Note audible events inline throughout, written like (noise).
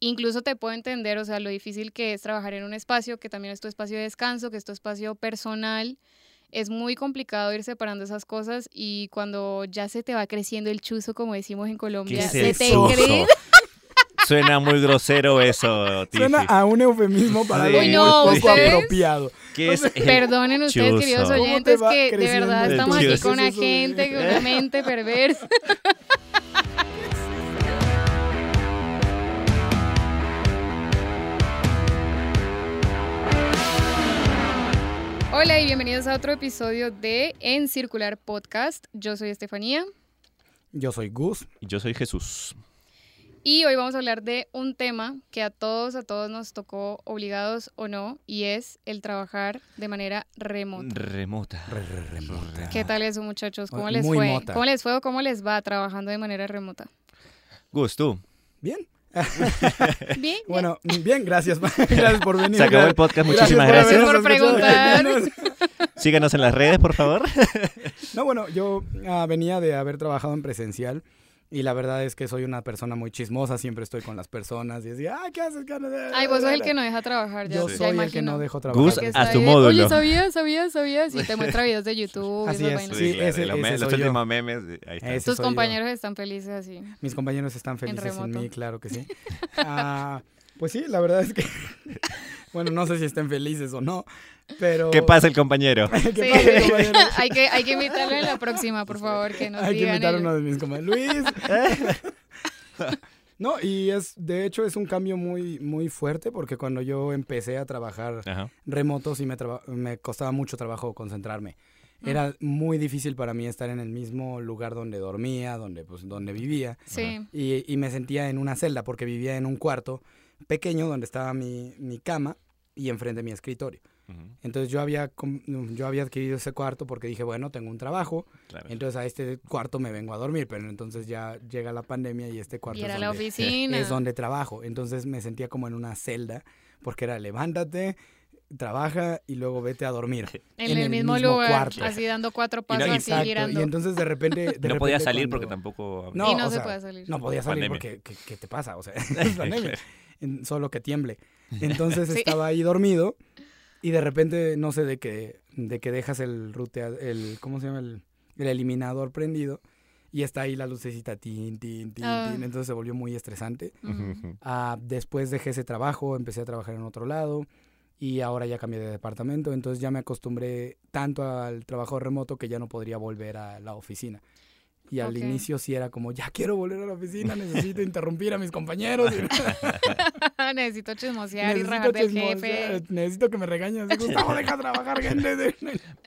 incluso te puedo entender, o sea, lo difícil que es trabajar en un espacio, que también es tu espacio de descanso, que es tu espacio personal. Es muy complicado ir separando esas cosas y cuando ya se te va creciendo el chuzo, como decimos en Colombia, es se te cree. (laughs) Suena muy grosero eso, Tiffy. Suena a un eufemismo para Sí. Uy, no, poco ¿ustedes? apropiado. ¿Qué es el Perdonen ustedes, chuzo? queridos ¿Cómo te oyentes, que de verdad estamos aquí con (laughs) una gente con una mente perversa. (laughs) Hola y bienvenidos a otro episodio de En Circular Podcast. Yo soy Estefanía Yo soy Gus. Yo soy Jesús. y hoy vamos a hablar de un tema que a todos, a todos nos tocó obligados o no, y es el trabajar de manera remota. Remota. Re- re- remota. ¿Qué tal eso, muchachos? ¿Cómo Muy les fue? mota. ¿Cómo les fue o cómo les va trabajando de manera remota? Gus, tú. Bien. (laughs) Bien. Bueno, bien, gracias. (laughs) gracias por venir. Se acabó el podcast, muchísimas Gracias gracias. por preguntar. (laughs) Síganos en las redes, por favor. No, bueno, yo ah, venía de haber trabajado en presencial y la verdad es que soy una persona muy chismosa, siempre estoy con las personas y decía, ay, ¿qué haces? ¿Qué haces?" Ay, vos sos el que no deja trabajar. Ya, Yo ya soy el que no dejo trabajar. Gus, a ahí, módulo. Oye, ¿sabías? ¿Sabías? ¿Sabías? Y te muestra videos de YouTube. Así es, vainas. sí, ese- los últimos memes. Ahí Tus yo. compañeros están felices así. Mis compañeros están felices en, remoto. mí, claro que sí. Ah, pues sí, la verdad es que, (laughs) bueno, no sé si estén felices o no, pero... ¿Qué pasa el compañero? (laughs) ¿Qué Sí. pasa, (laughs) compañeros? hay, que, hay que invitarlo en la próxima, por favor, que nos Hay que digan. invitar a el- uno de mis compañeros. Luis. (laughs) No, y es, de hecho, es un cambio muy, muy fuerte porque cuando yo empecé a trabajar Ajá. remoto sí me, traba- me costaba mucho trabajo concentrarme. Mm. Era muy difícil para mí estar en el mismo lugar donde dormía, donde, pues, donde vivía. Sí. Y, y me sentía en una celda porque vivía en un cuarto pequeño donde estaba mi, mi cama y enfrente mi escritorio. Ujú, Entonces yo había, yo había adquirido ese cuarto porque dije, bueno, tengo un trabajo, claro. entonces a este cuarto me vengo a dormir, pero entonces ya llega la pandemia y este cuarto Y era es, la donde, oficina. es donde trabajo. Entonces me sentía como en una celda porque era levántate, trabaja y luego vete a dormir. (laughs) En, el, mismo, lugar, cuarto. así dando cuatro Y no- pasos, y- así Exacto. girando. Y entonces de repente... de (laughs) no podía repente salir cuando- porque tampoco... No, y no o se sea, puede salir. No podía salir Pandemia. porque ¿qué, qué te pasa? O sea, (laughs) es pandemia. En- Solo que tiemble. (laughs) Entonces Sí. estaba ahí dormido y de repente no sé de que de que dejas el rutea, el ¿cómo se llama? el, el eliminador prendido y está ahí la lucecita tin tin tin Ah. tin, entonces se volvió muy estresante. Ah, después dejé ese trabajo, empecé a trabajar en otro lado y ahora ya cambié de departamento, entonces ya me acostumbré tanto al trabajo remoto que ya no podría volver a la oficina. Y al Ok. inicio sí era como, ya quiero volver a la oficina, necesito (laughs) interrumpir a mis compañeros. (laughs) (laughs) Necesito chismosear y necesito, rajar del chismosear, jefe. necesito que me regañen. así, Gustavo, deja trabajar, gente. de-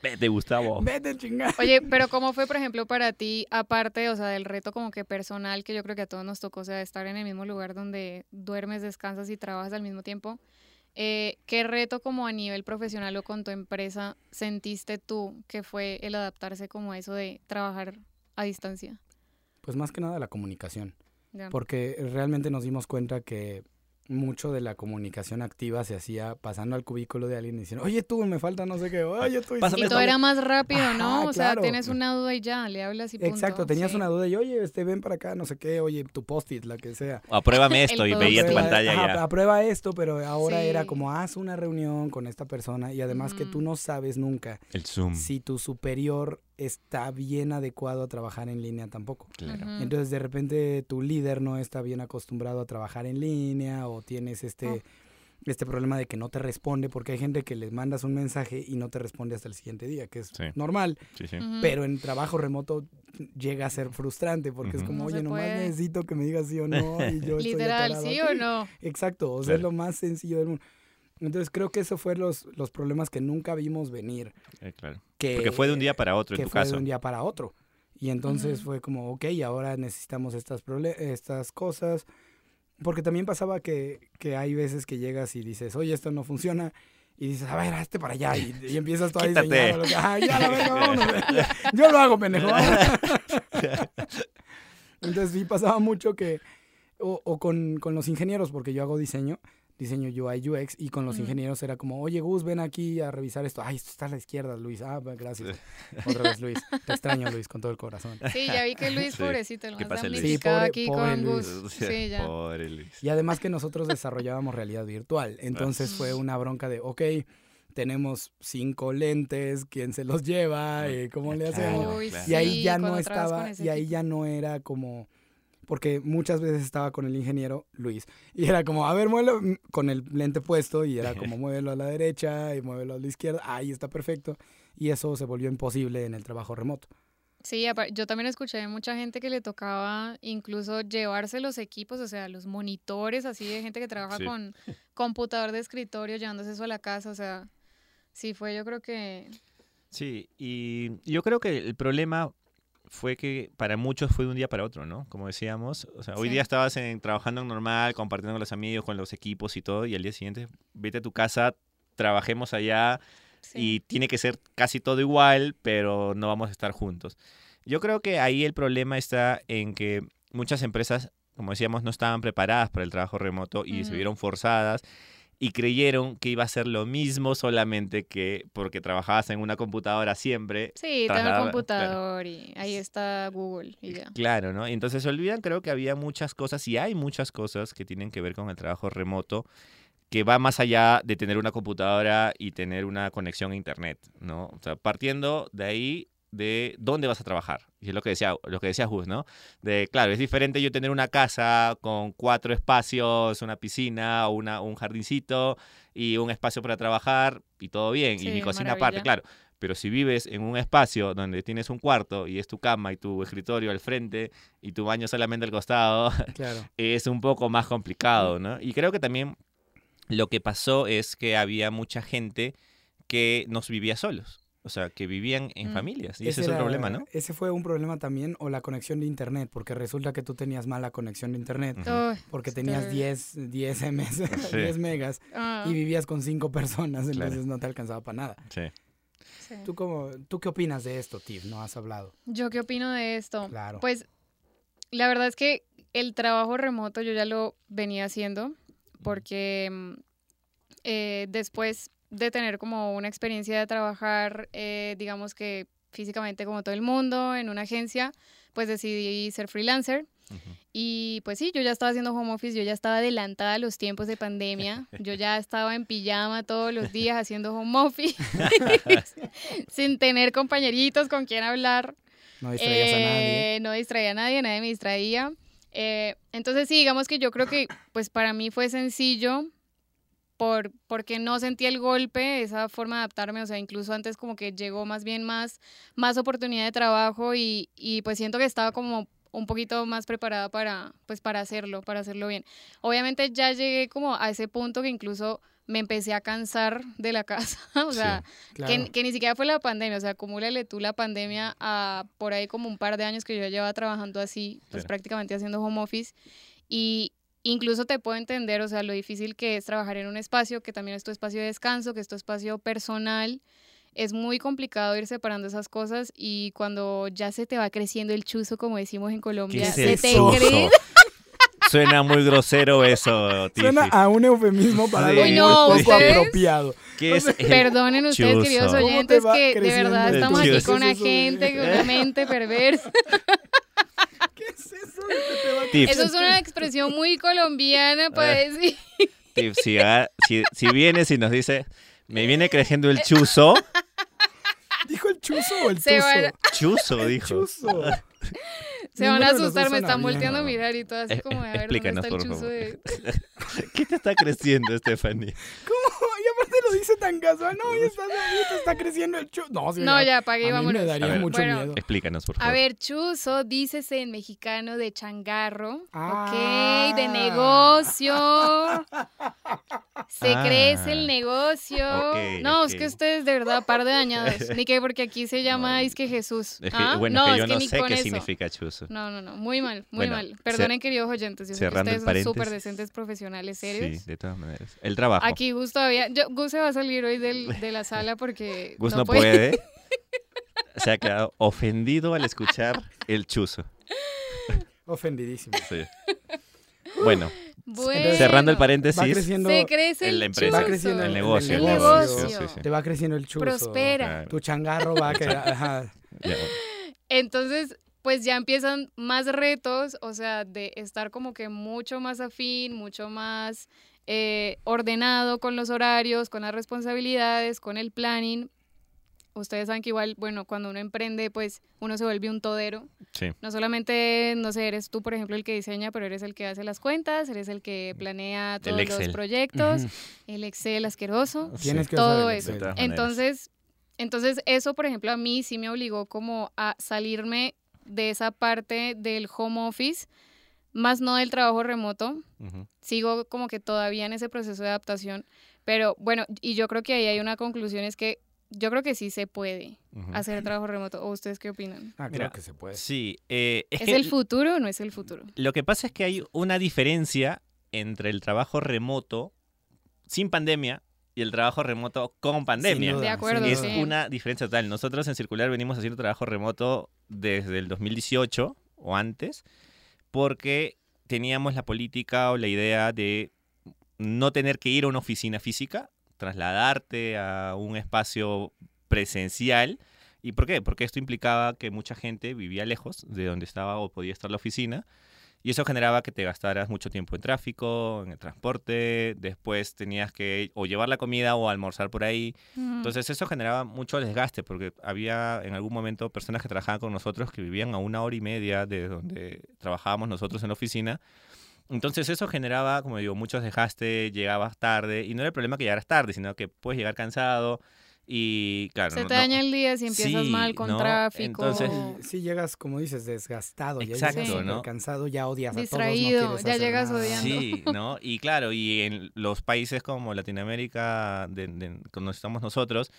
Vete, Gustavo. Vete, chingada. Oye, pero ¿cómo fue, por ejemplo, para ti, aparte, o sea, del reto como que personal que yo creo que a todos nos tocó, o sea, estar en el mismo lugar donde duermes, descansas y trabajas al mismo tiempo? Eh, ¿Qué reto como a nivel profesional o con tu empresa sentiste tú que fue el adaptarse como a eso de trabajar a distancia? Pues más que nada la comunicación. Ya. Porque realmente nos dimos cuenta que mucho de la comunicación activa se hacía pasando al cubículo de alguien y diciendo, oye tú, me falta no sé qué, oye tú. Pásame Y todo era más rápido, ¿no? O sea, tienes una duda y ya, le hablas y punto. Exacto, tenías Sí. una duda y oye, este, ven para acá, no sé qué, oye, tu post-it, la que sea. (laughs) Apruébame esto y veía tu pantalla ajá, ya. Aprueba esto, pero ahora Sí. era como haz una reunión con esta persona y además que tú no sabes nunca El Zoom. si tu superior está bien adecuado a trabajar en línea tampoco. Claro. Entonces de repente tu líder no está bien acostumbrado a trabajar en línea o tienes este, Oh. este problema de que no te responde porque hay gente que les mandas un mensaje y no te responde hasta el siguiente día, que es Sí. normal, Sí, sí. Pero en trabajo remoto llega a ser frustrante porque es como, No oye, nomás puede. necesito que me digas sí o no y yo Literal, ¿sí aquí". o no? Exacto, o sea, es lo más sencillo del mundo. Entonces creo que eso fue los, los problemas que nunca vimos venir. Eh, claro. Que, Porque fue de un día para otro, que en tu fue caso. de un día para otro. Y entonces fue como, ok, ahora necesitamos estas, estas cosas. Porque también pasaba que, que hay veces que llegas y dices, oye, esto no funciona. Y dices, a ver, hazte para allá. Y, y empiezas tú a (laughs) diseñar. lo que- "Ah, ya, la verga, (laughs) vámonos". (laughs) Yo lo hago, pendejo. Entonces sí pasaba mucho que, o, o con, con los ingenieros, porque yo hago diseño, diseño UI UX y con los ingenieros era como, oye Gus, ven aquí a revisar esto. Ay, esto está a la izquierda, Luis. Ah, gracias. Otra vez, Luis. (laughs) Te extraño, Luis, con todo el corazón. Sí, ya vi que Luis, Sí. pobrecito, lo ¿Qué más Luis? Sí, pobre- aquí pobre con Luis. Gus. Sí, ya. Pobre Luis. Y además que nosotros desarrollábamos realidad virtual. Entonces fue una bronca de, ok, tenemos cinco lentes, ¿quién se los lleva? Eh, ¿Cómo le hacemos? Uy. Y ahí sí, ya no estaba, y ahí ya no era como, porque muchas veces estaba con el ingeniero Luis, y era como, a ver, muévelo mm, con el lente puesto, y era como, (laughs) muévelo a la derecha y muévelo a la izquierda, ahí está perfecto, y eso se volvió imposible en el trabajo remoto. Sí, yo también escuché de mucha gente que le tocaba incluso llevarse los equipos, o sea, los monitores, así de gente que trabaja Sí. con (laughs) computador de escritorio, llevándose eso a la casa, o sea, sí fue, yo creo que Sí, y yo creo que el problema fue que para muchos fue de un día para otro, ¿no? Como decíamos, o sea, hoy Sí. día estabas en, trabajando normal, compartiendo con los amigos, con los equipos y todo, y al día siguiente vete a tu casa, trabajemos allá sí. y tiene que ser casi todo igual, pero no vamos a estar juntos. Yo creo que ahí el problema está en que muchas empresas, como decíamos, no estaban preparadas para el trabajo remoto y se vieron forzadas y creyeron que iba a ser lo mismo solamente que porque trabajabas en una computadora siempre. Sí, tengo el trasladaba- claro. computador y ahí está Google y ya. Claro, ¿no? Y entonces se olvidan, creo que había muchas cosas y hay muchas cosas que tienen que ver con el trabajo remoto que va más allá de tener una computadora y tener una conexión a internet, ¿no? O sea, partiendo de ahí de dónde vas a trabajar. Y es lo que decía, lo que decía Gus, ¿no? De, claro, es diferente yo tener una casa con cuatro espacios, una piscina, una, un jardincito y un espacio para trabajar y todo bien. y mi cocina aparte, claro. Pero si vives en un espacio donde tienes un cuarto y es tu cama y tu escritorio al frente y tu baño solamente al costado, (laughs) Claro. es un poco más complicado, ¿no? Y creo que también lo que pasó es que había mucha gente que nos vivía solos. O sea, que vivían en Mm. familias. Y ese, es el problema, ¿no? Ese fue un problema también, o la conexión de internet, porque resulta que tú tenías mala conexión de internet, porque tenías Sí. 10, 10 ms, Sí. 10 megas, ah, y vivías con cinco personas, Claro. entonces no te alcanzaba para nada. Sí. sí. ¿Tú, cómo, ¿Tú qué opinas de esto, Tiff? No has hablado. ¿Yo qué opino de esto? Claro. Pues la verdad es que el trabajo remoto yo ya lo venía haciendo porque mm, eh, después de tener como una experiencia de trabajar, eh, digamos que físicamente como todo el mundo en una agencia, pues decidí ser freelancer. Y pues sí, yo ya estaba haciendo home office, yo ya estaba adelantada a los tiempos de pandemia, (laughs) yo ya estaba en pijama todos los días haciendo home office, (laughs) sin tener compañeritos con quien hablar. No distraías a nadie. Eh, No distraía a nadie, nadie me distraía. Eh, entonces sí, digamos que yo creo que pues para mí fue sencillo por, porque no sentí el golpe, esa forma de adaptarme, o sea, incluso antes como que llegó más bien más, más oportunidad de trabajo y, y pues siento que estaba como un poquito más preparada para, pues para hacerlo, para hacerlo bien. Obviamente ya llegué como a ese punto que incluso me empecé a cansar de la (laughs) casa, o Sí. sea, Claro. que, que ni siquiera fue la pandemia, o sea, acumúlale tú la pandemia a por ahí como un par de años que yo llevaba trabajando así, pues prácticamente haciendo home office. Y incluso te puedo entender, o sea, lo difícil que es trabajar en un espacio, que también es tu espacio de descanso, que es tu espacio personal. Es muy complicado ir separando esas cosas y cuando ya se te va creciendo el chuzo, como decimos en ¿Qué Colombia, es se te cree. (laughs) Suena muy grosero eso, Tiffy. Suena a un eufemismo para Sí. algo no, poco ¿ustedes? apropiado. ¿Qué es Perdonen ustedes, chuzo? queridos ¿Cómo te oyentes, que de verdad estamos aquí con ¿Qué es eso de- gente con una mente perversa. (laughs) ¿Qué es eso? Eso es una expresión muy colombiana para Eh. decir. Tiff, si, si, si vienes y nos dice, me viene creciendo el chuzo, ¿Dijo el chuzo o el Se tuzo? van- chuzo, dijo. Chuzo. (laughs) Se van Ninguno a de los dos asustar, me suena están bien. volteando a mirar y todo así Eh, como de a ver dónde explícanos, está el por chuzo favor. de. (laughs) ¿Qué te está creciendo, Stephanie? ¿Cómo? Dice tan casual. No, ya está, ya está creciendo el chuzo. No, sí, No, ya apagué y a mí vámonos. me daría ver. mucho Bueno, miedo. Explícanos, por favor. A ver, chuzo, dícese en mexicano de changarro. Ah. Ok, de negocio. Se Ah. crece el negocio. No, es que ustedes de verdad, par de dañados. (laughs) Ni que porque aquí se llama No. es que Jesús. Es que, ¿Ah? bueno, no, es que yo no ni sé qué eso. significa chuzo. No, no, no, muy mal, muy Bueno, mal. Perdonen, queridos oyentes, yo sé que ustedes son súper decentes, profesionales, Sí, serios. de todas maneras. El trabajo. Aquí Gus todavía, yo, Gus se va a salir hoy del- de la sala porque (laughs) Gus no, puede. (laughs) Se ha quedado ofendido al escuchar el chuzo. Ofendidísimo. Sí. Bueno, Bueno, cerrando el Va paréntesis, creciendo, Se crece en el la empresa, va creciendo el el- negocio. el negocio. sí, sí, sí. te va creciendo el chuzo. prospera. Claro. Tu changarro va a quedar, Entonces, pues ya empiezan más retos, o sea, de estar como que mucho más afín, mucho más eh, ordenado con los horarios, con las responsabilidades, con el planning. Ustedes saben que igual, bueno, cuando uno emprende, pues uno se vuelve un todero. Sí. No solamente, no sé, eres tú, por ejemplo, el que diseña, pero eres el que hace las cuentas, eres el que planea todos los proyectos, el Excel asqueroso. Tienes que todo eso. Entonces, entonces eso, por ejemplo, a mí sí me obligó como a salirme de esa parte del home office, más no del trabajo remoto. Ujú. Sigo como que todavía en ese proceso de adaptación, pero bueno, y yo creo que ahí hay una conclusión, es que yo creo que sí se puede Ujú. hacer trabajo remoto. ¿O ustedes qué opinan? Ah, Mira, claro que se puede. Sí, eh, es ¿Es que el futuro o no es el futuro? lo que pasa es que hay una diferencia entre el trabajo remoto sin pandemia y el trabajo remoto con pandemia. Sin duda, De acuerdo, Es sí. una diferencia total. Nosotros en Circular venimos haciendo trabajo remoto desde el 2018 o antes, porque teníamos la política o la idea de no tener que ir a una oficina física, trasladarte a un espacio presencial. ¿Y por qué? Porque esto implicaba que mucha gente vivía lejos de donde estaba o podía estar la oficina. Y eso generaba que te gastaras mucho tiempo en tráfico, en el transporte, después tenías que o llevar la comida o almorzar por ahí. Entonces eso generaba mucho desgaste porque había en algún momento personas que trabajaban con nosotros que vivían a una hora y media de donde trabajábamos nosotros en la oficina. Entonces eso generaba, como digo, mucho desgaste, llegabas tarde y no era el problema que llegaras tarde, sino que puedes llegar cansado y claro, Se te no- daña el día si empiezas Sí, mal con ¿no? tráfico. Entonces- si llegas, como dices, desgastado, ya Exacto, llegas súper ¿no? cansado, ya odias Distraído, a todos, ya llegas nada. odiando. Sí, ¿no? Y claro, y en los países como Latinoamérica, de, de- donde estamos nosotros,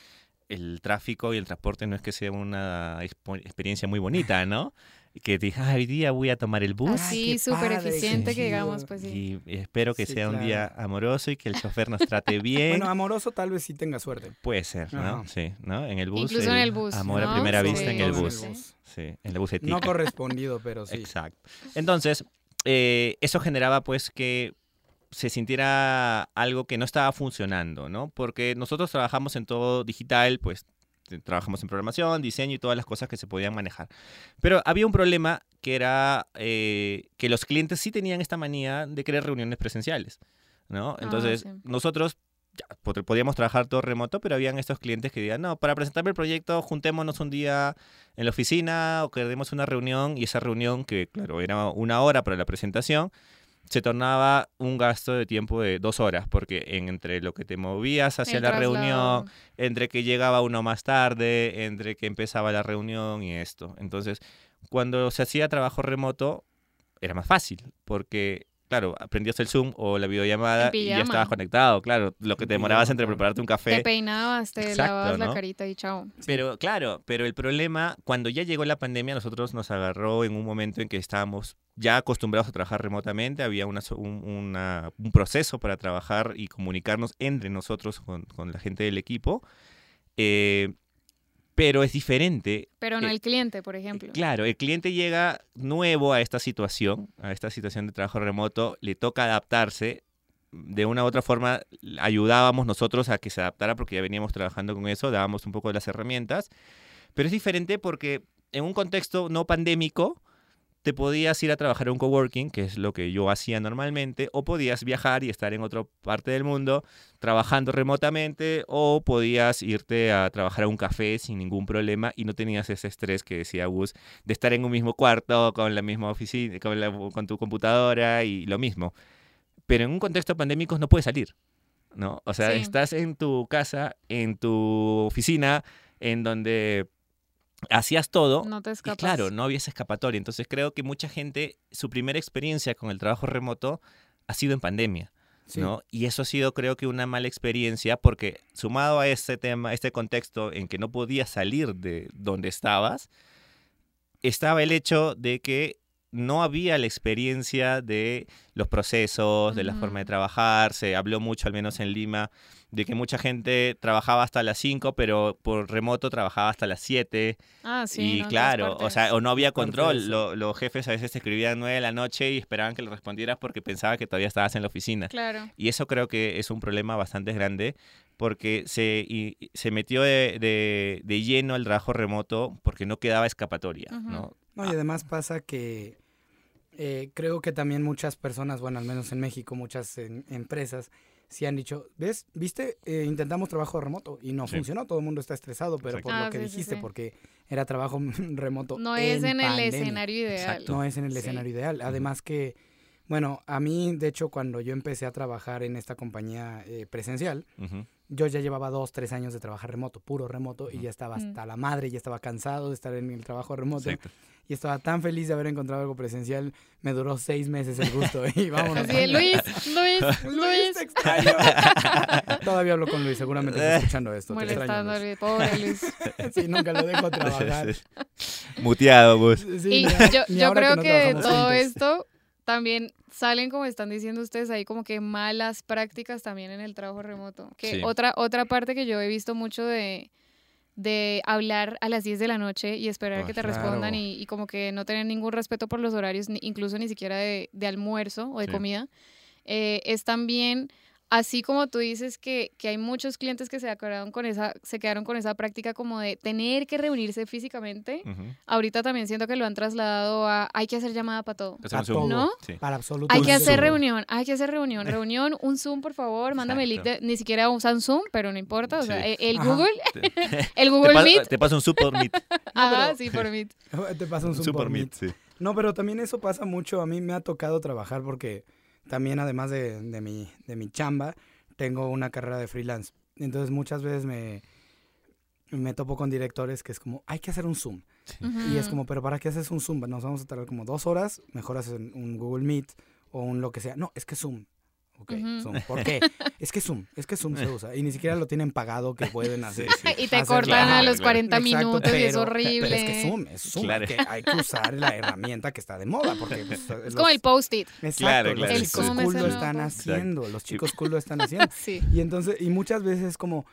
el tráfico y el transporte no es que sea una experiencia muy bonita, ¿no? Que te digas, "Ah, hoy día voy a tomar el bus Así, súper eficiente que digamos, pues sí. y espero que Sí, sea un día amoroso y que el chofer nos trate (laughs) bien. Bueno, amoroso tal vez sí tenga suerte. Puede ser, ¿no? Ajá. Sí, ¿no? En el bus. Incluso en el bus, Amor a primera Sí, vista en el bus. sí. En el bus No (laughs) correspondido, pero sí. Exacto. Entonces, eh, eso generaba pues que se sintiera algo que no estaba funcionando, ¿no? Porque nosotros trabajamos en todo digital, pues t- trabajamos en programación, diseño y todas las cosas que se podían manejar. Pero había un problema que era eh, que los clientes sí tenían esta manía de querer reuniones presenciales, ¿no? Entonces, sí. nosotros ya, pod- podíamos trabajar todo remoto, pero habían estos clientes que decían, no, para presentarme el proyecto, juntémonos un día en la oficina o queremos una reunión y esa reunión, que claro, era una hora para la presentación, se tornaba un gasto de tiempo de dos horas, porque en- entre lo que te movías hacia El la traslado. reunión, entre que llegaba uno más tarde, entre que empezaba la reunión y esto. Entonces, cuando se hacía trabajo remoto, era más fácil, porque, claro, aprendías el Zoom o la videollamada y ya estabas conectado, claro, lo que te demorabas entre prepararte un Te café. peinabas, te Exacto, lavabas la carita y chao. Pero claro, pero el problema, cuando ya llegó la pandemia, nosotros nos agarró en un momento en que estábamos ya acostumbrados a trabajar remotamente, había una, so- un, una- un proceso para trabajar y comunicarnos entre nosotros con, con la gente del equipo, eh, pero es diferente. Pero no el cliente, por ejemplo. Claro, el cliente llega nuevo a esta situación, a esta situación de trabajo remoto, le toca adaptarse. De una u otra forma, ayudábamos nosotros a que se adaptara porque ya veníamos trabajando con eso, dábamos un poco de las herramientas. Pero es diferente porque en un contexto no pandémico, te podías ir a trabajar a un coworking, que es lo que yo hacía normalmente, o podías viajar y estar en otra parte del mundo trabajando remotamente, o podías irte a trabajar a un café sin ningún problema y no tenías ese estrés que decía Gus de estar en un mismo cuarto con la misma oficina, con, la- con tu computadora y lo mismo. Pero en un contexto pandémico no puedes salir, ¿no? O sea, Sí. estás en tu casa, en tu oficina, en donde hacías todo. No te Y claro, no había esa escapatoria. Entonces creo que mucha gente, su primera experiencia con el trabajo remoto ha sido en pandemia. Sí. ¿no? Y eso ha sido creo que una mala experiencia porque sumado a este tema, este contexto en que no podías salir de donde estabas, estaba el hecho de que no había la experiencia de los procesos, de la forma de trabajar. Se habló mucho, al menos en Lima, de que mucha gente trabajaba hasta las 5, pero por remoto trabajaba hasta las 7. Ah, sí. y no, claro, o sea, o no había control. Lo- los jefes a veces te escribían 9 de la noche y esperaban que le respondieras porque pensaban que todavía estabas en la oficina. Claro. Y eso creo que es un problema bastante grande porque se, y- se metió de, de- de lleno el trabajo remoto porque no quedaba escapatoria. ¿no? No, y además pasa que eh, creo que también muchas personas, bueno, al menos en México, muchas en- empresas, sí han dicho, ¿ves? ¿Viste? Eh, intentamos trabajo remoto y no Sí. funcionó, todo el mundo está estresado, pero Exacto. por Ah, lo que sí, sí, dijiste, sí. porque era trabajo (laughs) remoto. No es en el escenario ideal. Exacto. No es en el Sí. escenario ideal. Además que, bueno, a mí, de hecho, cuando yo empecé a trabajar en esta compañía eh, presencial. Yo ya llevaba dos, tres años de trabajar remoto, puro remoto, y ya estaba Mm. hasta la madre, ya estaba cansado de estar en el trabajo remoto. Exacto. Y estaba tan feliz de haber encontrado algo presencial. Me duró seis meses el gusto. (laughs) Y vámonos. Así de, Luis, Luis, (laughs) Luis, Luis. te extraño. (laughs) Todavía hablo con Luis, seguramente está escuchando esto. Te extraño, Luis. Luis. Pobre Luis. Sí, nunca lo dejo trabajar. Muteado, pues. Sí, Y yo, yo creo no que, todo juntos. esto también salen, como están diciendo ustedes ahí, como que malas prácticas también en el trabajo remoto. Que Sí. otra, otra parte que yo he visto mucho de, de hablar a las 10 de la noche y esperar Ah, que te claro. respondan y, y como que no tener ningún respeto por los horarios, ni- incluso ni siquiera de, de almuerzo o de Sí. comida, eh, es también... Así como tú dices que, que hay muchos clientes que se quedaron, con esa, se quedaron con esa práctica como de tener que reunirse físicamente, ahorita también siento que lo han trasladado a hay que hacer llamada para todo. Zoom. ¿No? Sí. Para absoluto. Hay que hacer todo. reunión, hay que hacer reunión, (laughs) reunión, un Zoom, por favor, mándame el link de, ni siquiera usan Zoom, pero no importa, o sea, Sí. el, el Ajá. Google, (laughs) el te Google pa- Meet, te paso un super meet. (laughs) ajá, pero- sí, por Meet. Te pasa un Zoom super por meet, Meet. sí. No, pero también eso pasa mucho. A mí me ha tocado trabajar porque también, además de, de mi, de mi chamba, tengo una carrera de freelance. Entonces, muchas veces me, me topo con directores que es como, hay que hacer un Zoom. Y es como, pero ¿para qué haces un Zoom? Nos vamos a tardar como dos horas, mejor haces un Google Meet o un lo que sea. No, es que Zoom. Ok. Zoom. ¿Por qué? (laughs) Es que Zoom, es que Zoom se usa. Y ni siquiera lo tienen pagado que pueden hacer. Sí, sí. Y te hacer cortan a los Claro, 40 Exacto, minutos y es horrible. Pero es que Zoom, es Zoom. Claro. que hay que usar la herramienta que está de moda. Porque, pues, (laughs) Es los- como el post-it. Exacto, Claro, los chicos cool es lo están haciendo. Los chicos cool lo están haciendo. Sí. Y entonces, y muchas veces como,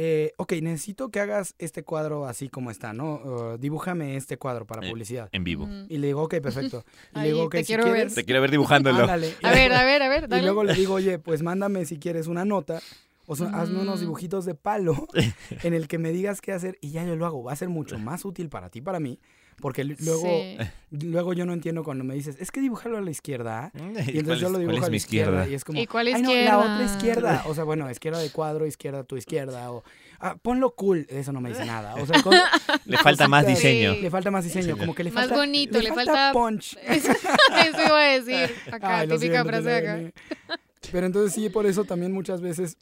eh, ok, necesito que hagas este cuadro así como está, ¿no? Uh, dibújame este cuadro para Eh, publicidad. En vivo. Y le digo, ok, perfecto. (laughs) Y Ahí, le digo, ok, te si quiero ver. quieres, Te quiero ver dibujándolo. (laughs) ándale. A ver, a ver, a ver, Y luego le digo, oye, pues mándame si quieres una nota. O sea, hazme unos Mm. dibujitos de palo (laughs) (laughs) en el que me digas qué hacer y ya yo lo hago. Va a ser mucho más útil para ti, para mí. Porque luego, Sí. (laughs) luego yo no entiendo cuando me dices, es que dibújalo a la izquierda. Y entonces ¿Cuál yo lo dibujo a la mi izquierda. Y es como, ¿Y cuál Ay, no, izquierda? la otra izquierda. O sea, bueno, izquierda de cuadro, izquierda tu izquierda. O, ah, ponlo cool. Eso no me dice nada. O sea, con- Le falta más diseño. Sí. Le falta más diseño. Como que le Más falta. bonito, le falta- punch. Eso, eso iba a decir. Acá, Ay, típica siento, frase de acá. Pero entonces sí, por eso también muchas veces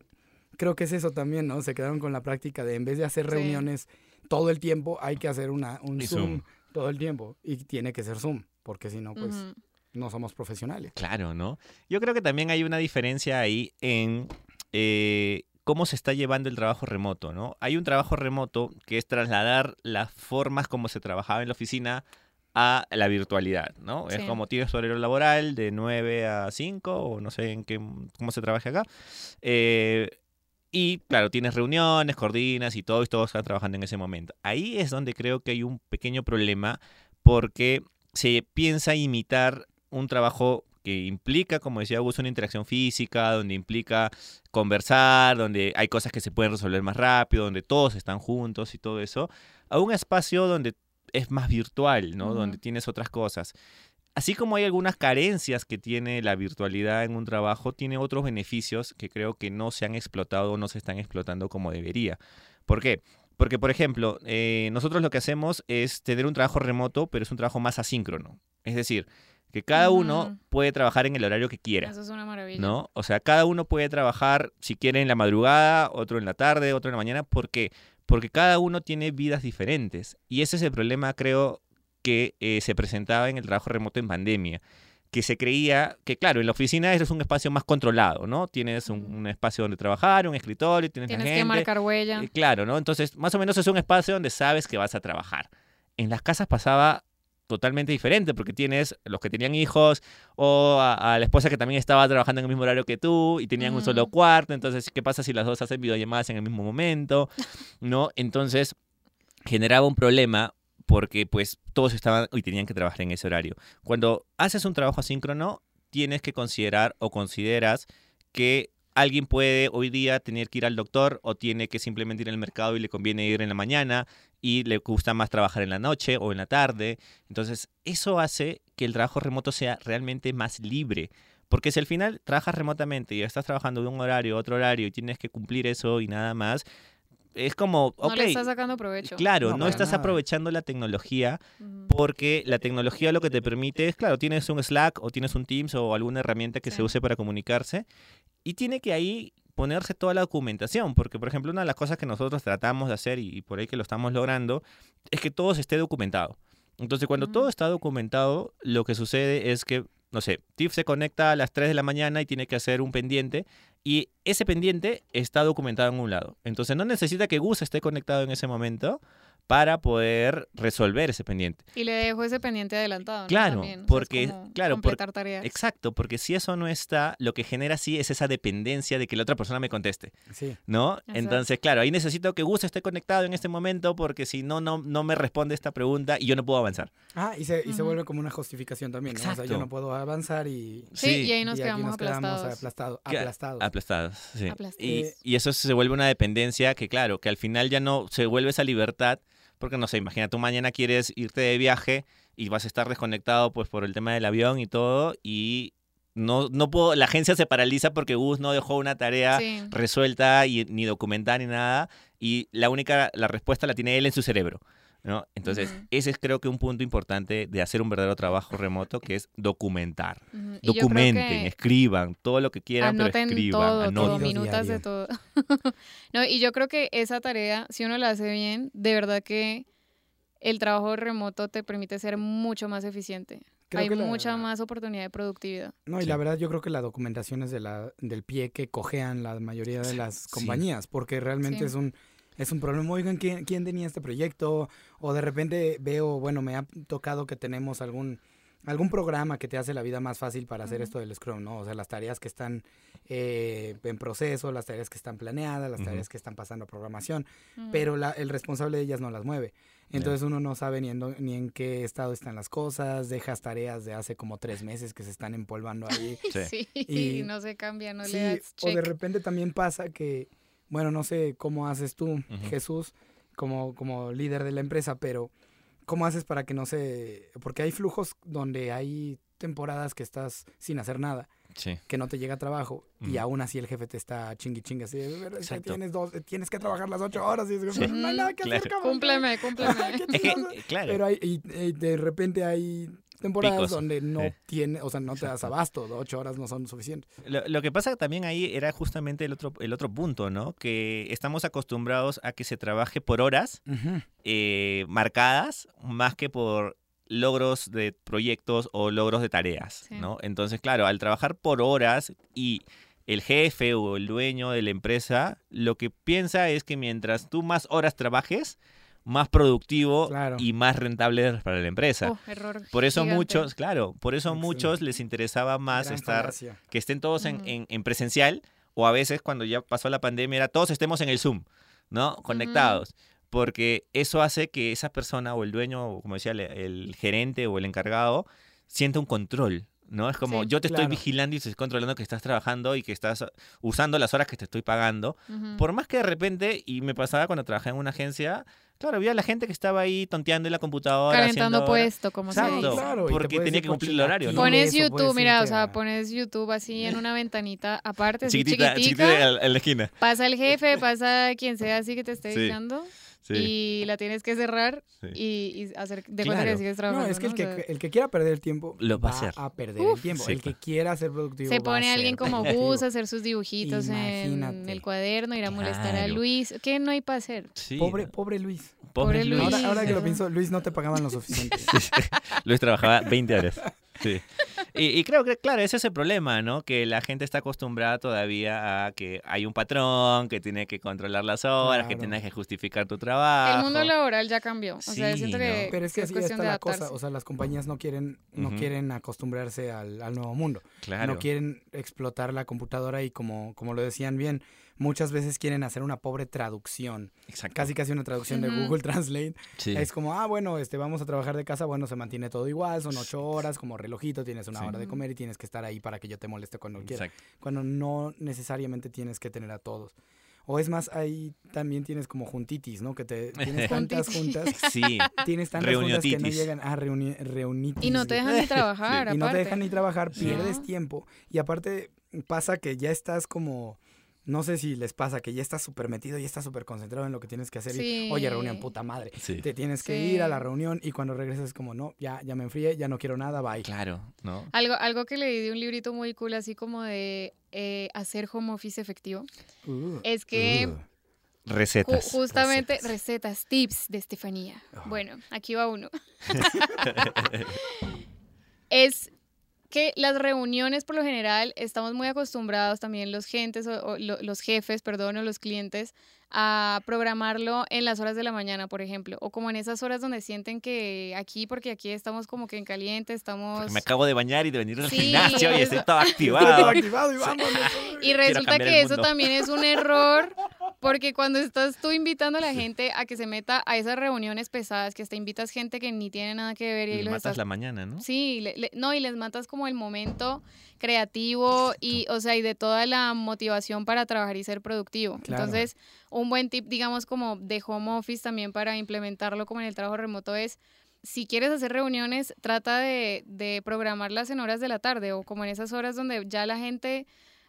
creo que es eso también, ¿no? Se quedaron con la práctica de en vez de hacer Sí. reuniones todo el tiempo, hay que hacer una, un Zoom, Zoom. todo el tiempo. Y tiene que ser Zoom, porque si no, pues no somos profesionales. Claro, ¿no? Yo creo que también hay una diferencia ahí en eh, cómo se está llevando el trabajo remoto, ¿no? Hay un trabajo remoto que es trasladar las formas como se trabajaba en la oficina a la virtualidad, ¿no? Es como tienes tu horario laboral de 9 a 5 o no sé en qué, cómo se trabaja acá. Eh, y claro, tienes reuniones, coordinas y todo, y todos están trabajando en ese momento. Ahí es donde creo que hay un pequeño problema porque se piensa imitar un trabajo que implica, como decía Augusto, una interacción física, donde implica conversar, donde hay cosas que se pueden resolver más rápido, donde todos están juntos y todo eso, a un espacio donde es más virtual, ¿no? Donde tienes otras cosas. Así como hay algunas carencias que tiene la virtualidad en un trabajo, tiene otros beneficios que creo que no se han explotado o no se están explotando como debería. ¿Por qué? Porque, por ejemplo, eh, nosotros lo que hacemos es tener un trabajo remoto, pero es un trabajo más asíncrono. Es decir, que cada uno Ujú. puede trabajar en el horario que quiera. Eso es una maravilla. ¿no? O sea, cada uno puede trabajar, si quiere, en la madrugada, otro en la tarde, otro en la mañana. ¿Por qué? Porque cada uno tiene vidas diferentes. Y ese es el problema, creo, que eh, se presentaba en el trabajo remoto en pandemia. Que se creía que, claro, en la oficina es un espacio más controlado, ¿no? Tienes un, espacio donde trabajar, un escritorio, tienes, Tienes gente. que marcar huella. Eh, claro, ¿no? Entonces, más o menos es un espacio donde sabes que vas a trabajar. En las casas pasaba totalmente diferente, porque tienes los que tenían hijos o a, a la esposa que también estaba trabajando en el mismo horario que tú y tenían un solo cuarto, entonces, ¿qué pasa si las dos hacen videollamadas en el mismo momento? ¿No? Entonces, generaba un problema porque pues todos estaban y tenían que trabajar en ese horario. Cuando haces un trabajo asíncrono, tienes que considerar o consideras que alguien puede hoy día tener que ir al doctor o tiene que simplemente ir al mercado y le conviene ir en la mañana y le gusta más trabajar en la noche o en la tarde. Entonces, eso hace que el trabajo remoto sea realmente más libre. Porque si al final trabajas remotamente y estás trabajando de un horario a otro horario y tienes que cumplir eso y nada más, es como, ok, No le estás sacando provecho. claro, No, estás nada. aprovechando la tecnología porque la tecnología lo que te permite es, claro, tienes un Slack o tienes un Teams o alguna herramienta que Sí. se use para comunicarse y tiene que ahí ponerse toda la documentación, porque por ejemplo una de las cosas que nosotros tratamos de hacer y, y por ahí que lo estamos logrando es que todo esté documentado. Entonces cuando todo está documentado, lo que sucede es que, no sé, Tiff se conecta a las 3 de la mañana y tiene que hacer un pendiente y ese pendiente está documentado en un lado. Entonces no necesita que Gus esté conectado en ese momento para poder resolver ese pendiente. Y le dejo ese pendiente adelantado. ¿no? Claro, También, o sea, es porque- como claro, por- completar tareas. Exacto, porque si eso no está, lo que genera sí es esa dependencia de que la otra persona me conteste, Sí. ¿no? Exacto. Entonces, claro, ahí necesito que Gus esté conectado en este momento porque si no, no, no me responde esta pregunta y yo no puedo avanzar. Ah, y se, y se vuelve como una justificación también, ¿no? O sea, yo Exacto. no puedo avanzar y, Sí, Sí, y ahí nos y quedamos nos quedamos aplastados. aplastados. Aplastados, sí. Aplastados. Y, Eh, y eso se vuelve una dependencia que, claro, que al final ya no se vuelve esa libertad, porque no sé, imagina, tú mañana quieres irte de viaje y vas a estar desconectado pues por el tema del avión y todo, y no, no puedo, la agencia se paraliza porque Gus no dejó una tarea Sí. resuelta y ni documentada ni nada, y la única, la respuesta la tiene él en su cerebro. ¿No? Entonces, ese es creo que un punto importante de hacer un verdadero trabajo remoto, que es documentar. Ujú. Y yo creo Documenten, que escriban, todo lo que quieran, pero anoten escriban, todo, anoten. Minutas de todo. (laughs) no, y yo creo que esa tarea, si uno la hace bien, de verdad que el trabajo remoto te permite ser mucho más eficiente. Creo Hay que la- mucha más oportunidad de productividad. No, y Sí. la verdad yo creo que la documentación es de la, del pie que cojean la mayoría de las Sí. compañías, porque realmente Sí. es un es un problema. Oigan, ¿quién, ¿quién tenía este proyecto? O de repente veo, bueno, me ha tocado que tenemos algún algún programa que te hace la vida más fácil para hacer esto del Scrum, ¿no? O sea, las tareas que están eh, en proceso, las tareas que están planeadas, las tareas que están pasando a programación, Ujú. pero la- el responsable de ellas no las mueve. Entonces uno no sabe ni en, ni en qué estado están las cosas, dejas tareas de hace como tres meses que se están empolvando ahí. (laughs) Sí. Sí, (laughs) Y- no se cambia, no sí, le das o de repente también pasa que, bueno, no sé cómo haces tú. Jesús, como, como líder de la empresa, pero ¿cómo haces para que no se... Porque hay flujos donde hay temporadas que estás sin hacer nada, Sí. que no te llega trabajo y aún así el jefe te está chingui chingue así, de, "Pero es que Exacto. tienes, dos, tienes que trabajar las ocho horas y es como, Sí. no hay nada que hacer, Claro. cabrón". Cúmpleme, (laughs) cúmpleme. (laughs) Claro. Pero hay, y, y de repente hay temporadas Picos. donde no Sí. tiene, o sea, no te das abasto, ocho horas no son suficientes. Lo, lo que pasa también ahí era justamente el otro, el otro punto, ¿no? Que estamos acostumbrados a que se trabaje por horas eh, marcadas más que por logros de proyectos o logros de tareas, Sí. ¿no? Entonces, claro, al trabajar por horas y el jefe o el dueño de la empresa lo que piensa es que mientras tú más horas trabajes, más productivo Claro. y más rentable para la empresa. Oh, error. Por eso gigante. muchos, claro, por eso a Excelente. muchos les interesaba más Gran estar falacia. que estén todos en, en- en presencial o a veces cuando ya pasó la pandemia era todos estemos en el Zoom, ¿no? Conectados. Porque eso hace que esa persona o el dueño, o como decía, el, el gerente o el encargado, sienta un control, ¿no? Es como Sí, yo te estoy vigilando y estoy controlando que estás trabajando y que estás usando las horas que te estoy pagando. Ujú. Por más que de repente, y me pasaba cuando trabajaba en una agencia, claro, había la gente que estaba ahí tonteando en la computadora. Calentando puesto, como se dice. Claro, porque tenía que cumplir el horario, Pones YouTube, mira, o sea, pones YouTube así en una (laughs) ventanita aparte, así Chiquitita, chiquitica. chiquitita en la esquina. Pasa el jefe, pasa quien sea así que te esté Sí, vigilando Sí, y la tienes que cerrar sí. y, y hacer de cuenta Claro. que sigues trabajando. No, es que el que, O sea, el que quiera perder el tiempo Lo va a hacer. a perder Uf. el tiempo. Sí, el que claro. quiera ser productivo se va a pone ser alguien como. Gus a hacer sus dibujitos en el cuaderno, ir a molestar a. Luis. ¿Qué no hay para hacer? Sí, Pobre, ¿no? pobre Luis. Pobre pobre Luis. Ahora, ahora que lo pienso, Luis no te pagaban lo suficiente. (laughs) Luis trabajaba 20 horas. Sí. Y, y creo que, claro, ese es el problema, ¿no? Que la gente está acostumbrada todavía a que hay un patrón, que tiene que controlar las horas, que tienes que justificar tu trabajo. El mundo laboral ya cambió. O sea, Sí, siento ¿no? que, Pero es que así cuestión está de la cosa. O sea, las compañías no quieren, no quieren acostumbrarse al, al nuevo mundo. Claro. No quieren explotar la computadora y como, como lo decían bien, muchas veces quieren hacer una pobre traducción. Exacto. Casi casi una traducción de. Google (laughs) Translate. Sí. Es como, ah, bueno, este, vamos a trabajar de casa, bueno, se mantiene todo igual, son ocho horas, como relojito, tienes una Sí. hora de comer y tienes que estar ahí para que yo te moleste cuando quieras. Exacto. Cuando no necesariamente tienes que tener a todos. O es más, ahí también tienes como juntitis, ¿no? Que te tienes (laughs) tantas juntas, (laughs) Sí. tienes tantas juntas que no llegan a reuni reunitis. Y no te dejan ni trabajar, y no te dejan ni trabajar, pierdes tiempo. Y aparte pasa que ya estás como, no sé si les pasa, que ya estás súper metido y estás súper concentrado en lo que tienes que hacer. Y, Oye, reunión, Sí. puta madre. Sí. Te tienes que Sí. ir a la reunión y cuando regresas es como, no, ya, ya me enfrié, ya no quiero nada, bye. Claro, ¿no? Algo, algo que leí de un librito muy cool, así como de eh, hacer home office efectivo, Uh, es que uh. ju- Recetas. justamente recetas. recetas. tips de Estefanía. Bueno, aquí va uno. (laughs) es que las reuniones por lo general estamos muy acostumbrados también los gentes o, o lo- los jefes, perdón, o los clientes a programarlo en las horas de la mañana, por ejemplo, o como en esas horas donde sienten que aquí porque aquí estamos como que en caliente, estamos Porque me acabo de bañar y de venir al Sí, gimnasio y eso. estoy todo Estoy (laughs) todo activado. activado y vámonos. (laughs) Y resulta que eso también es un error, porque cuando estás tú invitando a la gente a que se meta a esas reuniones pesadas, que hasta invitas gente que ni tiene nada que ver y los matas estás... la mañana, ¿no? Sí, le- le- no, y les matas como el momento creativo y, o sea, y de toda la motivación para trabajar y ser productivo. Claro. Entonces, un buen tip, digamos, como de home office también para implementarlo como en el trabajo remoto es, si quieres hacer reuniones, trata de, de programarlas en horas de la tarde o como en esas horas donde ya la gente,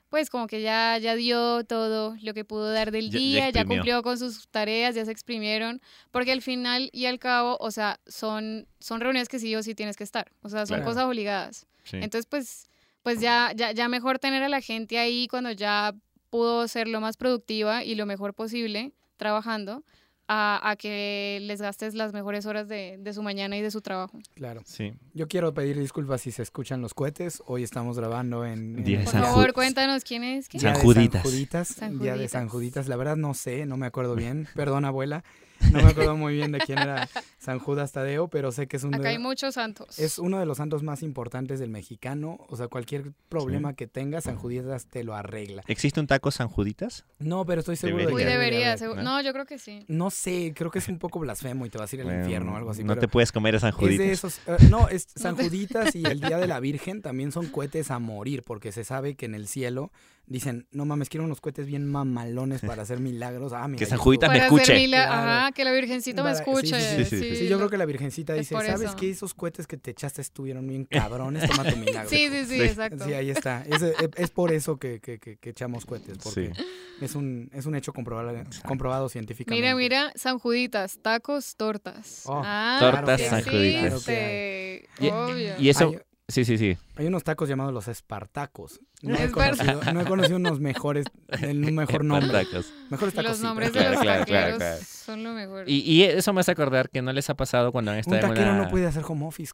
pues como que ya, ya dio todo lo que pudo dar del Ya- día, ya, cumplió con sus tareas, ya se exprimieron, porque al final y al cabo, o sea, son, son reuniones que sí o sí tienes que estar, o sea, son Claro. cosas obligadas. Sí. Entonces, pues, pues ya, ya, ya mejor tener a la gente ahí cuando ya pudo ser lo más productiva y lo mejor posible trabajando, a, a que les gastes las mejores horas de, de su mañana y de su trabajo. Claro. Sí. Yo quiero pedir disculpas si se escuchan los cohetes. Hoy estamos grabando en... en Día de Por San favor, cuéntanos quién es. ¿Quién? Día de Juditas. San Juditas. San Día de San. Juditas. La verdad no sé, no me acuerdo bien. (laughs) Perdón, abuela. No me acuerdo muy bien de quién era San Judas Tadeo, pero sé que es, un Acá de- hay muchos santos. es uno de los santos más importantes del mexicano. O sea, cualquier problema que tengas, San Juditas te lo arregla. ¿Existe un taco San Juditas? No, pero estoy seguro de Uy, que Debería. debería. haber. seguro- ¿no? No, yo creo que sí. No sé, creo que es un poco blasfemo y te vas a ir al infierno o algo así. No pero te puedes comer a San es de Juditas. esos. eh, no, es (laughs) San Juditas y el Día de la Virgen también son cohetes a morir, porque se sabe que en el cielo dicen, no mames, quiero unos cohetes bien mamalones para hacer milagros. Ah, mira, Que San. Juditas me escuche. Claro. Ajá, que la Virgencita me Para- escuche. sí, sí, sí. Sí, yo creo que la Virgencita dice, ¿sabes qué? Esos cohetes que te echaste estuvieron bien cabrones, toma tu milagro. Sí, sí, sí, Sí. exacto. Sí, ahí está. Es, es- es por eso que, que- que- que echamos cohetes, porque Sí. es, un, es un hecho comprobado, comprobado científicamente. Mira, mira, San Juditas, tacos, tortas. Oh, ah, Tortas San Juditas. Claro que existe, Y- obvio. Y eso, Hay, sí, sí, sí. hay unos tacos llamados los espartacos. No he, (laughs) conocido, no he conocido unos mejores, el un mejor nombre. Mejores tacos. Los sí, nombres de los Claro, claro, claro. son lo mejor. Y, y eso me hace acordar que no les ha pasado cuando han Un estado en taquero una... no puede hacer home office.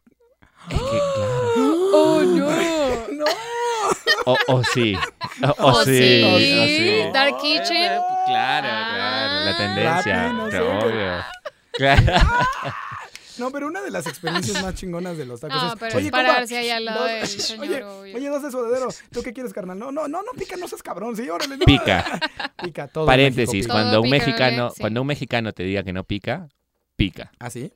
Es que, claro. ¡Oh, no! (gasps) No. O, o sí. O, o O sí. sí. o sí. Dark Kitchen. Claro, Ah. claro. La tendencia. Rappi, no sé. obvio. Claro. No, pero una de las experiencias más chingonas de los tacos No, es, pero oye, al lado del (laughs) señor, oye, obvio. oye, dos de sudadero. ¿Tú qué quieres, carnal? No, no, no, no pica, no seas cabrón, sí, órale. no. Pica. (laughs) Pica todo. Paréntesis. México pica. Cuando un pica, ¿no? mexicano, Sí. cuando un mexicano te diga que no pica, pica. ¿Ah, sí?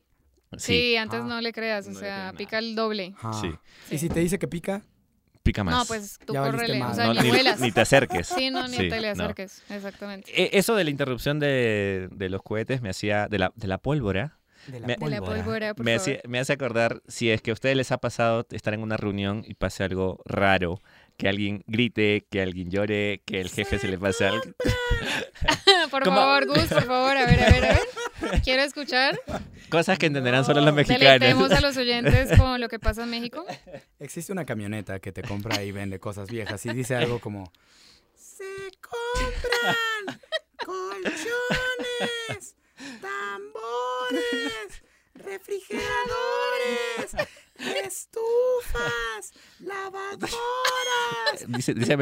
Sí, Sí. antes Ah. no le creas, o No sea, pica el doble. Ah. Sí. Y si te dice que pica, Pica más. No, pues tú córrele, o sea, No, ni, ni, te acerques. Sí, no, ni Sí, te le no. acerques, exactamente. E- Eso de la interrupción de, de los cohetes me hacía, de la, de la pólvora, de la Me- De la pólvora. por me, favor. hacía- me hace acordar si es que a ustedes les ha pasado estar en una reunión y pase algo raro, que alguien grite, que alguien llore, que el jefe se le pase algo. (laughs) por ¿Cómo? favor, Gus, por favor, a ver, a ver, a ver. Quiero escuchar. Cosas que entenderán solo los Deleitemos a mexicanos. los oyentes con lo que pasa en México. Existe una camioneta que te compra y vende cosas viejas y dice algo como... Se compran (laughs) colchones, tambores, refrigeradores, estufas, dice, dice.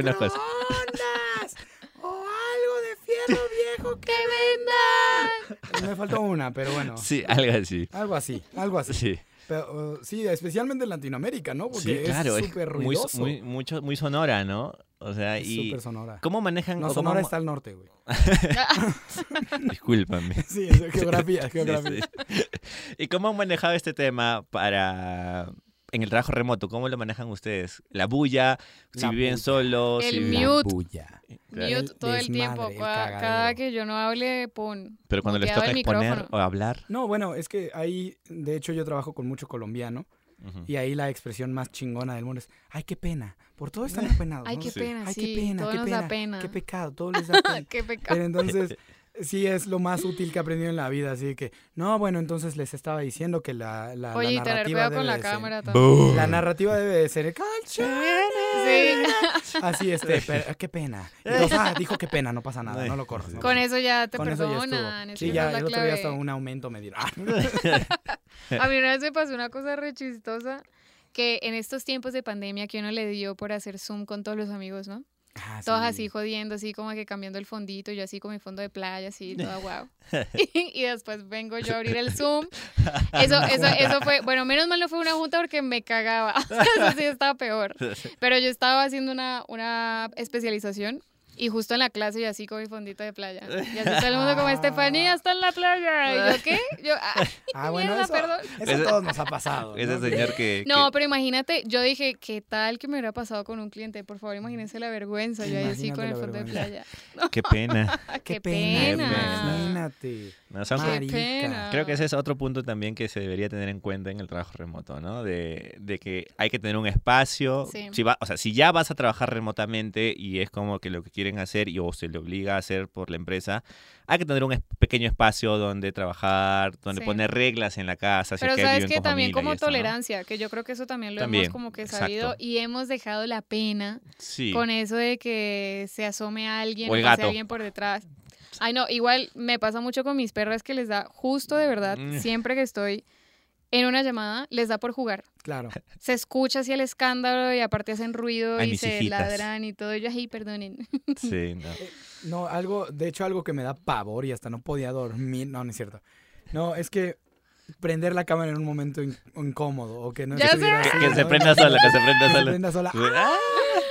¡O algo de fierro viejo que venda! Me faltó una, pero bueno. Sí, algo así. Algo así, algo así. Sí, Pero, uh, sí, especialmente en Latinoamérica, ¿no? Porque sí claro. es súper muy, ruidoso. muy, mucho, muy sonora, ¿no? O sea, Es y... súper sonora. ¿Cómo manejan? No, cómo Sonora está al norte, güey. (laughs) Discúlpame. (laughs) Sí, es geografía, Sí, geografía. sí. ¿Y cómo han manejado este tema para en el trabajo remoto? ¿Cómo lo manejan ustedes? La bulla, si La viven bulla. solos, El si mute. viven- bulla. Claro. Mute todo el tiempo. desmadre, el Cada, que yo no hable, pon. Pero cuando les toca exponer micrófono. o hablar. No, bueno, es que ahí, de hecho, yo trabajo con mucho colombiano y ahí la expresión más chingona del mundo es, ay, qué pena, por todo están apenados. (laughs) Ay, qué Sí. pena, Ay, sí. qué pena, todo qué nos pena, da pena. qué pecado, todo les (laughs) da pena. qué pecado. Pero entonces, (laughs) sí es lo más útil que he aprendido en la vida, así que, no, bueno, entonces les estaba diciendo que la, la, la Oye, tener narrativa debe con la de ser- cámara también. La narrativa debe de ser. Sí. (laughs) Así, este, pero, qué pena. Ah, dijo qué pena, no pasa nada, no lo corras. no Con pasa eso ya te Con eso ya perdonan. estuvo. es Sí, ya el la otro día hasta un aumento me dieron. (laughs) A mí una vez me pasó una cosa re chistosa que en estos tiempos de pandemia que uno le dio por hacer Zoom con todos los amigos, ¿no? Ah, Todos sí. así jodiendo, así como que cambiando el fondito, yo así con mi fondo de playa, así, (laughs) toda guau. (laughs) (laughs) y después vengo yo a abrir el Zoom. Eso, eso, eso fue, bueno, menos mal no fue una junta porque me cagaba. eso sí estaba peor. Pero yo estaba haciendo una, una especialización y justo en la clase yo así con mi fondito de playa. Y así todo el mundo como, Estefanía está en la playa. Y yo, ¿qué? Yo, ah, Ah, (laughs) bueno, mierda, eso, perdón. eso a todos nos ha pasado. Ese ¿no? señor que... (laughs) No, que- pero imagínate, yo dije, ¿qué tal que me hubiera pasado con un cliente? Por favor, imagínense la vergüenza. Yo ahí así con el fondo de playa. (laughs) Qué pena. ¡Qué, pena. pena! Imagínate. No, son- Qué Marica. pena. Creo que ese es otro punto también que se debería tener en cuenta en el trabajo remoto, ¿no? De, de que hay que tener un espacio. Sí. Si va, o sea, si ya vas a trabajar remotamente y es como que lo que quieren hacer y o se le obliga a hacer por la empresa, hay que tener un es- pequeño espacio donde trabajar, donde Sí. poner reglas en la casa. Si Pero es que sabes que con también como esto, ¿no? tolerancia, que yo creo que eso también lo También, hemos como que exacto. sabido y hemos dejado la pena Sí. con eso de que se asome a alguien O el gato. alguien por detrás. Ay, no, igual me pasa mucho con mis perras que les da justo de verdad, Mm. siempre que estoy en una llamada, les da por jugar. Claro. Se escucha así el escándalo y aparte hacen ruido Ay, y se hijitas. ladran y todo. Y yo, ay, perdonen. (laughs) Sí, no. No, algo, de hecho, algo que me da pavor y hasta no podía dormir. No, no es cierto. No, es que prender la cámara en un momento in- incómodo o que no Ya estuviera sé. así, Que se prenda sola, que se prenda Que se sola. prenda sola. ¡Ah!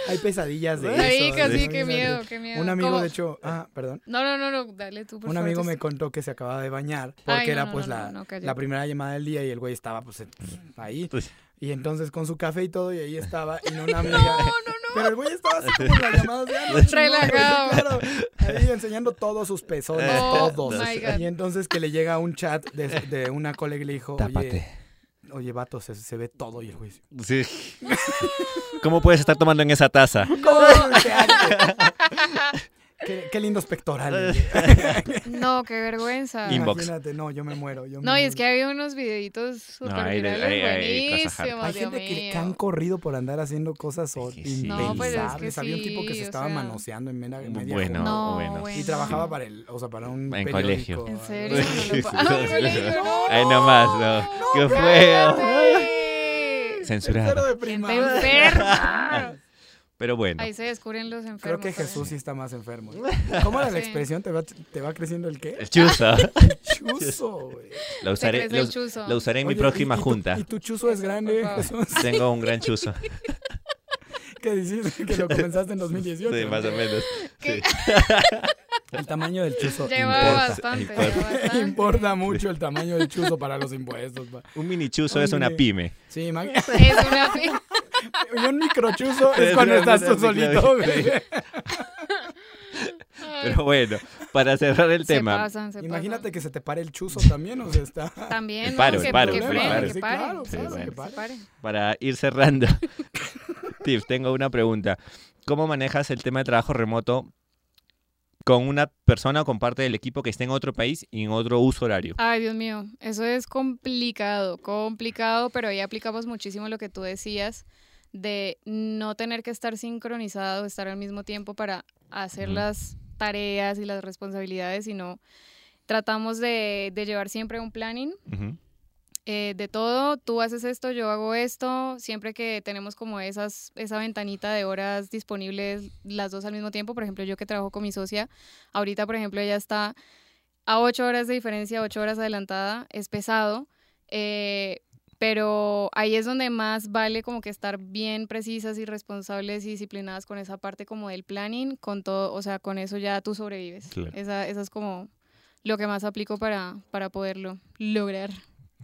Hay pesadillas de Ay, eso. casi, ¿no? qué miedo, qué miedo. Un amigo, ¿Cómo? de hecho, ah, perdón. No, no, no, no, dale tú, por Un favor, amigo me contó que se acababa de bañar porque Ay, no, era no, pues no, la, la primera llamada del día y el güey estaba pues eh, ahí. Pues- Y entonces con su café y todo y ahí estaba y (laughs) no una amiga. no, no, no. Pero el güey estaba así como las llamadas de anoche, ¿no? Relajado. Claro, ahí enseñando todos sus pezones, Oh, todos. my God. Y entonces que le llega un chat de, de una colega y le dijo, oye, oye, vato, se, se ve todo y el güey. Sí. (laughs) ¿Cómo puedes estar tomando en esa taza? ¿Cómo? (laughs) qué, qué lindos pectorales. (laughs) No, qué vergüenza. Inbox. Imagínate, no, yo me muero. Yo me No, y es que había unos videitos súper hay virales, hay- hay cosas buenísimos, Hay Dios gente que, mío. que han corrido por andar haciendo cosas o- Es que sí. No, pues es que. Había un tipo que se estaba sea. manoseando en media, media Bueno. No, bueno. Y trabajaba para el, o sea, para un En periódico. colegio. ¿En serio? No Ay, no. No más, no. ¡Qué feo! Censurado. Tercero de primaria. Pero bueno. Ahí se descubren los enfermos. Creo que. Jesús sí está más enfermo. ¿Cómo era la Sí. expresión? ¿Te va, ¿Te va creciendo el qué? El chuzo. Chuzo, güey. Lo Se usaré, lo, el chuzo. (laughs) lo usaré en mi Oye, próxima ¿y- y tu- junta. ¿Y tu chuzo es grande. Jesús? Tengo un gran chuzo. (laughs) ¿Qué dices? Que lo comenzaste en 2018. Sí, más o menos. Sí. (laughs) El tamaño del chuzo Lleva importa. bastante, Importa. lleva bastante. Importa mucho el tamaño del chuzo para los impuestos. pa. Un mini chuzo es una pyme. Sí, ma- Es una pi- (laughs) y un microchuzo Es cuando estás tú solito, güey. (laughs) Pero bueno, para cerrar el Se tema. pasan, se Imagínate pasan. que se te pare el chuzo también, o sea, está... También, paro, que, el paro, que el frene, paro. que Sí, pare. claro, Sí, claro, bueno. que Se pare. pare. Para ir cerrando. (laughs) Tips, tengo una pregunta. ¿Cómo manejas el tema de trabajo remoto con una persona o con parte del equipo que esté en otro país y en otro uso horario? Ay, Dios mío, eso es complicado, complicado, pero ahí aplicamos muchísimo lo que tú decías de no tener que estar sincronizado, estar al mismo tiempo para hacer las tareas y las responsabilidades, sino tratamos de, de llevar siempre un planning. Eh, de todo, tú haces esto, yo hago esto, siempre que tenemos como esas, esa ventanita de horas disponibles las dos al mismo tiempo, por ejemplo, yo que trabajo con mi socia, ahorita, por ejemplo, ella está a ocho horas de diferencia, ocho horas adelantada, es pesado, eh, pero ahí es donde más vale como que estar bien precisas y responsables y disciplinadas con esa parte como del planning, con todo, o sea, con eso ya tú sobrevives. Claro. Esa, esa es como lo que más aplico para, para poderlo lograr.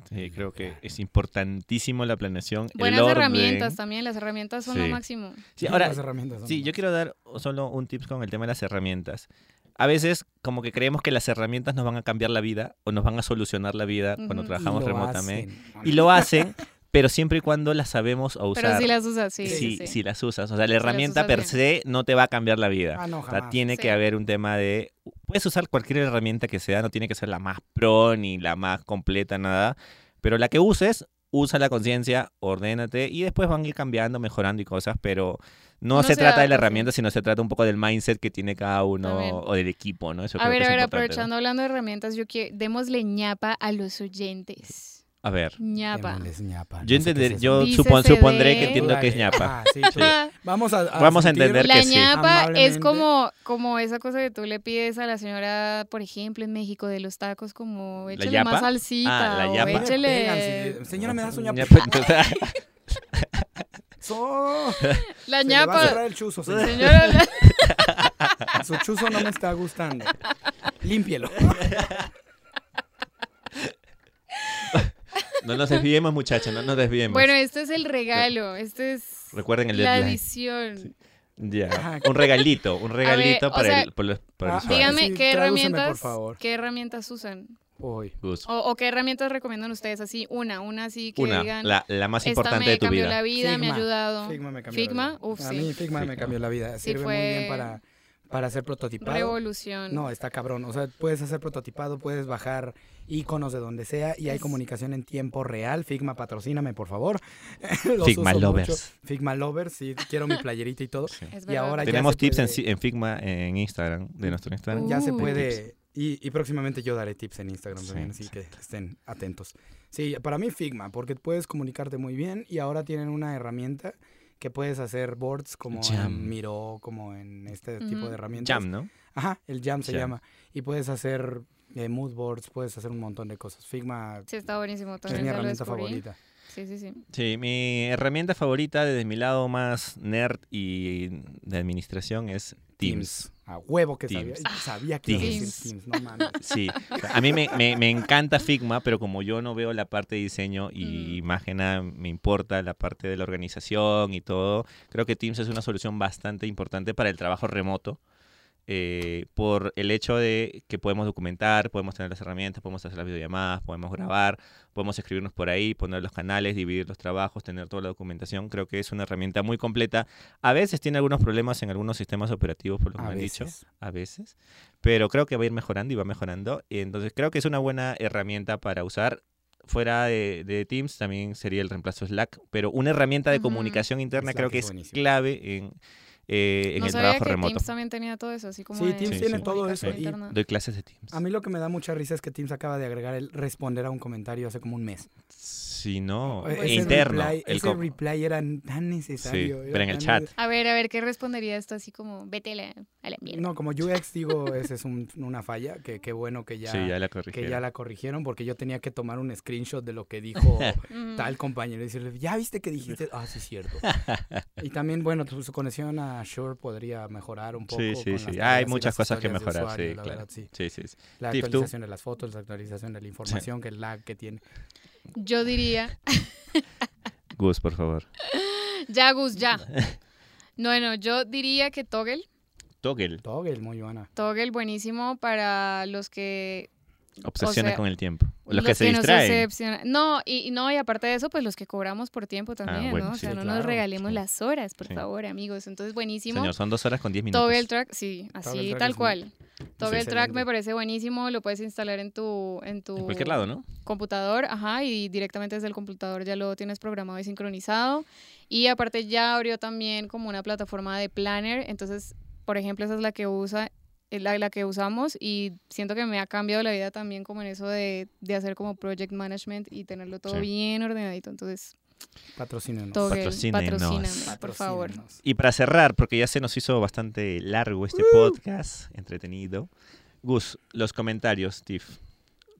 Sí, creo que es importantísimo la planeación. el Buenas orden. herramientas también, las herramientas son lo máximo. Sí, ahora, Las herramientas son sí, yo quiero dar solo un tips con el tema de las herramientas. A veces como que creemos que las herramientas nos van a cambiar la vida o nos van a solucionar la vida cuando trabajamos Y remotamente. hacen. Y lo hacen, pero siempre y cuando las sabemos a usar. Pero si las usas, sí. sí, sí, sí, sí. las usas. O sea, la herramienta per bien. se no te va a cambiar la vida. Ah, no, O sea, jamás. tiene Sí. que haber un tema de... Puedes usar cualquier herramienta que sea, no tiene que ser la más pro ni la más completa, nada. Pero la que uses, usa la conciencia, ordénate y después van a ir cambiando, mejorando y cosas, pero no se se trata de la herramienta, sino se trata un poco del mindset que tiene cada uno También. o del equipo, ¿no? Eso A creo ver, que a es ver, aprovechando hablando de herramientas, yo quiero, démosle ñapa a los oyentes. A ver, ñapa. Ñapa, yo, no sé qué entender, yo supon- supondré que entiendo que es ñapa. Ah, sí, tú- Vamos a, Vamos a entender La que sí. ñapa es como, como esa cosa que tú le pides a la señora, por ejemplo, en México, de los tacos, como échele yapa? más salsita Ah, la o pegan, sí. Señora, me da su ñapa. Ñapa, So- La se le va a ñapa... cerrar el chuzo, señor. Señora, la- (laughs) Su chuzo no me está gustando. Límpielo. (laughs) no nos desviemos, muchachos, no nos desviemos. Bueno, este es el regalo, este es Recuerden el la deadline. edición. Ya, un regalito, un regalito para, sea, el, para el Ah, Sí, qué herramientas, por favor. qué herramientas usan Gus. o, o qué herramientas recomiendan ustedes así, una, una así que Una, digan la, la más importante me de tu cambió vida. la vida, me ha Figma. ayudado. Figma me cambió Figma, la vida. uf, A sí. mí Figma me Figma. cambió la vida. Sí, Sirve muy bien para, para hacer prototipado. Revolución. No, está cabrón. O sea, puedes hacer prototipado, puedes bajar iconos de donde sea y hay Es- comunicación en tiempo real. Figma, patrocíname, por favor. (laughs) Los Figma lovers. mucho. Figma Lovers, sí, quiero mi playerita y todo. (laughs) Sí. Es Y ahora Tenemos tips en, puede- si- en Figma en Instagram, de nuestro Instagram. Ya se Uh. puede. Y, y próximamente yo daré tips en Instagram Sí, también, así sí. que estén atentos. Sí, para mí Figma, porque puedes comunicarte muy bien y ahora tienen una herramienta que puedes hacer boards como Jam. en Miro, como en este tipo de herramientas. Jam, ¿no? Ajá, el Jam se Jam. llama. Y puedes hacer eh, mood boards, puedes hacer un montón de cosas. Figma Sí, está buenísimo es también. mi herramienta favorita. Sí, sí, sí. Sí, mi herramienta favorita desde mi lado más nerd y de administración es Teams. A huevo que Teams. sabía. Sabía que iba a decir Teams. No mames. (laughs) Sí, a mí me, me- me encanta Figma, pero como yo no veo la parte de diseño y Mm. más que nada me importa la parte de la organización y todo, creo que Teams es una solución bastante importante para el trabajo remoto. Eh, por el hecho de que podemos documentar, podemos tener las herramientas, podemos hacer las videollamadas, podemos grabar, podemos escribirnos por ahí, poner los canales, dividir los trabajos, tener toda la documentación. Creo que es una herramienta muy completa. A veces tiene algunos problemas en algunos sistemas operativos, por lo que A me han dicho a veces, pero creo que va a ir mejorando y va mejorando. Y entonces creo que es una buena herramienta para usar. Fuera de, de Teams también sería el reemplazo de Slack, pero una herramienta de comunicación interna Slack creo que es es clave en, eh, en no el sabía trabajo que remoto. Teams también tenía todo eso, así como Sí, de Teams Sí, tiene sí. todo eso. Y. Doy clases de Teams. a mí lo que me da mucha risa es que Teams acaba de agregar el responder a un comentario hace como un mes. Si no, E- Ese interno. Reply, el ese reply era tan sí, necesario. era pero en el chat. A ver, a ver, ¿qué respondería esto así como, vete a la, a la mierda? No, como UX digo, esa es un- una falla, que qué bueno que ya, sí, ya la que corrigieron. ya la corrigieron, porque yo tenía que tomar un screenshot de lo que dijo (laughs) tal compañero y decirle, ¿ya viste que dijiste? Ah, sí, cierto. (laughs) y también, bueno, tu- su conexión a Shure podría mejorar un poco. Sí, con sí, sí. Hay tareas y muchas cosas que mejorar, usuario, sí, la claro. verdad, sí. Sí, sí, sí. La actualización de las fotos, la actualización de la información, que el lag que tiene. Yo diría, Gus, por favor. ya Gus, ya. Bueno, yo diría que Toggle, Toggle. Toggle, muy buena. Toggle buenísimo para los que Obsesiona sea, con el tiempo. Los, que se distraen. No, y, y no, y aparte de eso, pues los que cobramos por tiempo también, Ah, bueno, ¿no? O sea, no claro, nos regalemos sí. las horas, por Sí. favor, amigos. Entonces, buenísimo. Señor, son dos horas con diez minutos. Toggle Track, sí, así, Toggle Track tal cual. Toggle Track me parece buenísimo, lo puedes instalar en tu, en tu En cualquier lado, ¿no? computador, ajá, y directamente desde el computador ya lo tienes programado y sincronizado. Y aparte ya abrió también como una plataforma de planner, entonces, por ejemplo, esa es la que usa es la, la que usamos y siento que me ha cambiado la vida también como en eso de, de hacer como project management y tenerlo todo Sí. bien ordenadito. Entonces, Patrocínenos. Patrocínenos. patrocíname, por favor. Patrocínenos. Y para cerrar, porque ya se nos hizo bastante largo este podcast, entretenido. Gus, los comentarios, Tiff.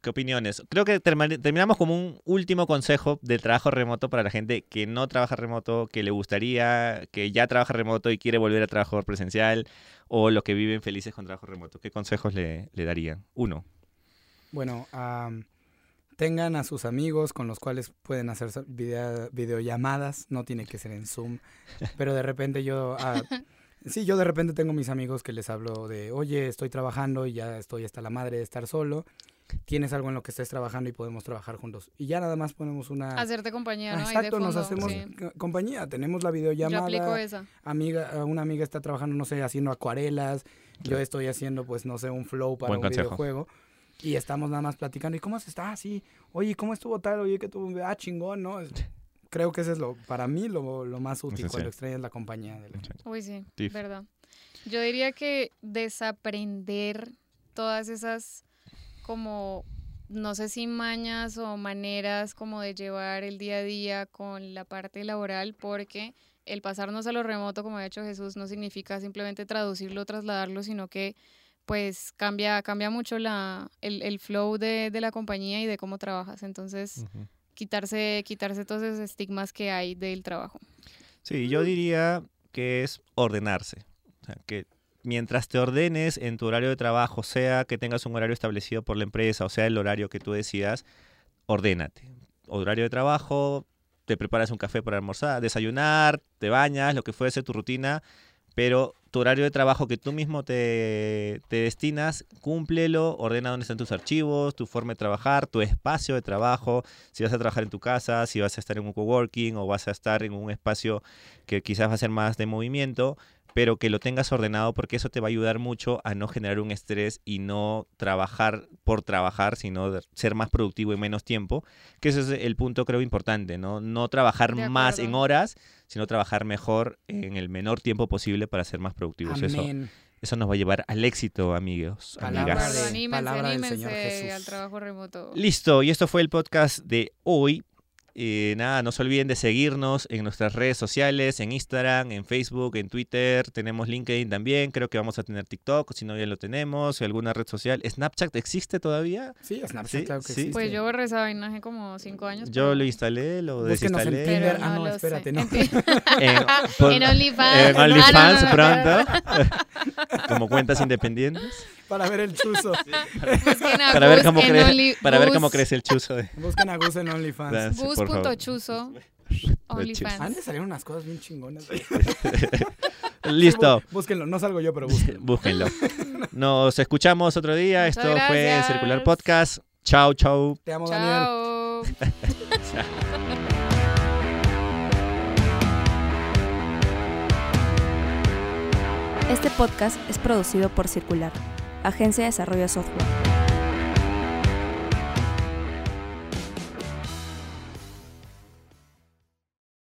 ¿Qué opiniones? Creo que terminamos como un último consejo del trabajo remoto para la gente que no trabaja remoto, que le gustaría, que ya trabaja remoto y quiere volver a trabajar presencial, o los que viven felices con trabajo remoto. ¿Qué consejos le, le darían? Uno. Bueno, am, tengan a sus amigos con los cuales pueden hacer video- videollamadas, no tiene que ser en Zoom, pero de repente yo, ah, (laughs) sí, yo de repente tengo mis amigos que les hablo de, oye, estoy trabajando y ya estoy hasta la madre de estar solo, tienes algo en lo que estés trabajando y podemos trabajar juntos. Y ya nada más ponemos una... Hacerte compañía, exacto, nos hacemos sí. compañía, tenemos la Yo aplico videollamada, esa. amiga, una amiga está trabajando, no sé, haciendo acuarelas, yo estoy haciendo, pues, no sé, un flow para Buen un consejo. videojuego. Y estamos nada más platicando. ¿Y cómo se está? Ah, sí. Oye, ¿cómo estuvo tal? Oye, que tuvo... Ah, chingón, ¿no? Es- Creo que ese es lo, para mí, lo, lo más útil Esencial. cuando extrañas la compañía. de la- Uy, sí, Tiff. verdad. Yo diría que desaprender todas esas como, no sé si mañas o maneras como de llevar el día a día con la parte laboral, porque el pasarnos a lo remoto, como ha hecho Jesús, no significa simplemente traducirlo, trasladarlo, sino que pues cambia, cambia mucho la, el, el flow de, de la compañía y de cómo trabajas. Entonces, quitarse, quitarse todos esos estigmas que hay del trabajo. Sí, yo diría que es ordenarse. O sea, que mientras te ordenes en tu horario de trabajo, sea que tengas un horario establecido por la empresa o sea el horario que tú decidas, ordénate. Horario de trabajo, te preparas un café para almorzar, desayunar, te bañas, lo que fuese tu rutina, pero tu horario de trabajo que tú mismo te, te destinas, cúmplelo, ordena dónde están tus archivos, tu forma de trabajar, tu espacio de trabajo, si vas a trabajar en tu casa, si vas a estar en un coworking o vas a estar en un espacio que quizás va a ser más de movimiento, pero que lo tengas ordenado porque eso te va a ayudar mucho a no generar un estrés y no trabajar por trabajar, sino ser más productivo en menos tiempo, que ese es el punto creo importante, ¿no? No trabajar más en horas, sino trabajar mejor en el menor tiempo posible para ser más productivos. Eso, Amén. eso nos va a llevar al éxito, amigos, Palabra amigas. De- anímense, palabra del anímense Señor Jesús. al trabajo remoto. Listo, y esto fue el podcast de hoy. Eh, nada, no se olviden de seguirnos en nuestras redes sociales, en Instagram, en Facebook, en Twitter. Tenemos LinkedIn también. Creo que vamos a tener TikTok, si no ya lo tenemos. alguna red social. ¿Snapchat existe todavía? Sí, Snapchat, Sí, claro que sí. existe. Pues yo borré esa vaina hace como cinco años. Yo pero- lo instalé, lo Búsquenos en desinstalé. Tinder. Ah, no, espérate, no. En, (laughs) (laughs) OnlyFans. en Ah, no, OnlyFans no, pronto. (laughs) Como cuentas independientes. Para ver el chuzo. Para ver cómo, crece, para ver cómo crece el chuzo. de- Busquen a Gus en OnlyFans. Sí, Han OnlyFans. de salir unas cosas bien chingonas. (laughs) Listo. Búsquenlo, no salgo yo, pero búsquenlo. Búsquenlo. (laughs) Nos escuchamos otro día. Muchas Esto fue. Circular Podcast. Chao, chao. Te amo, Daniel. Este podcast es producido por Circular, Agencia de Desarrollo de Software.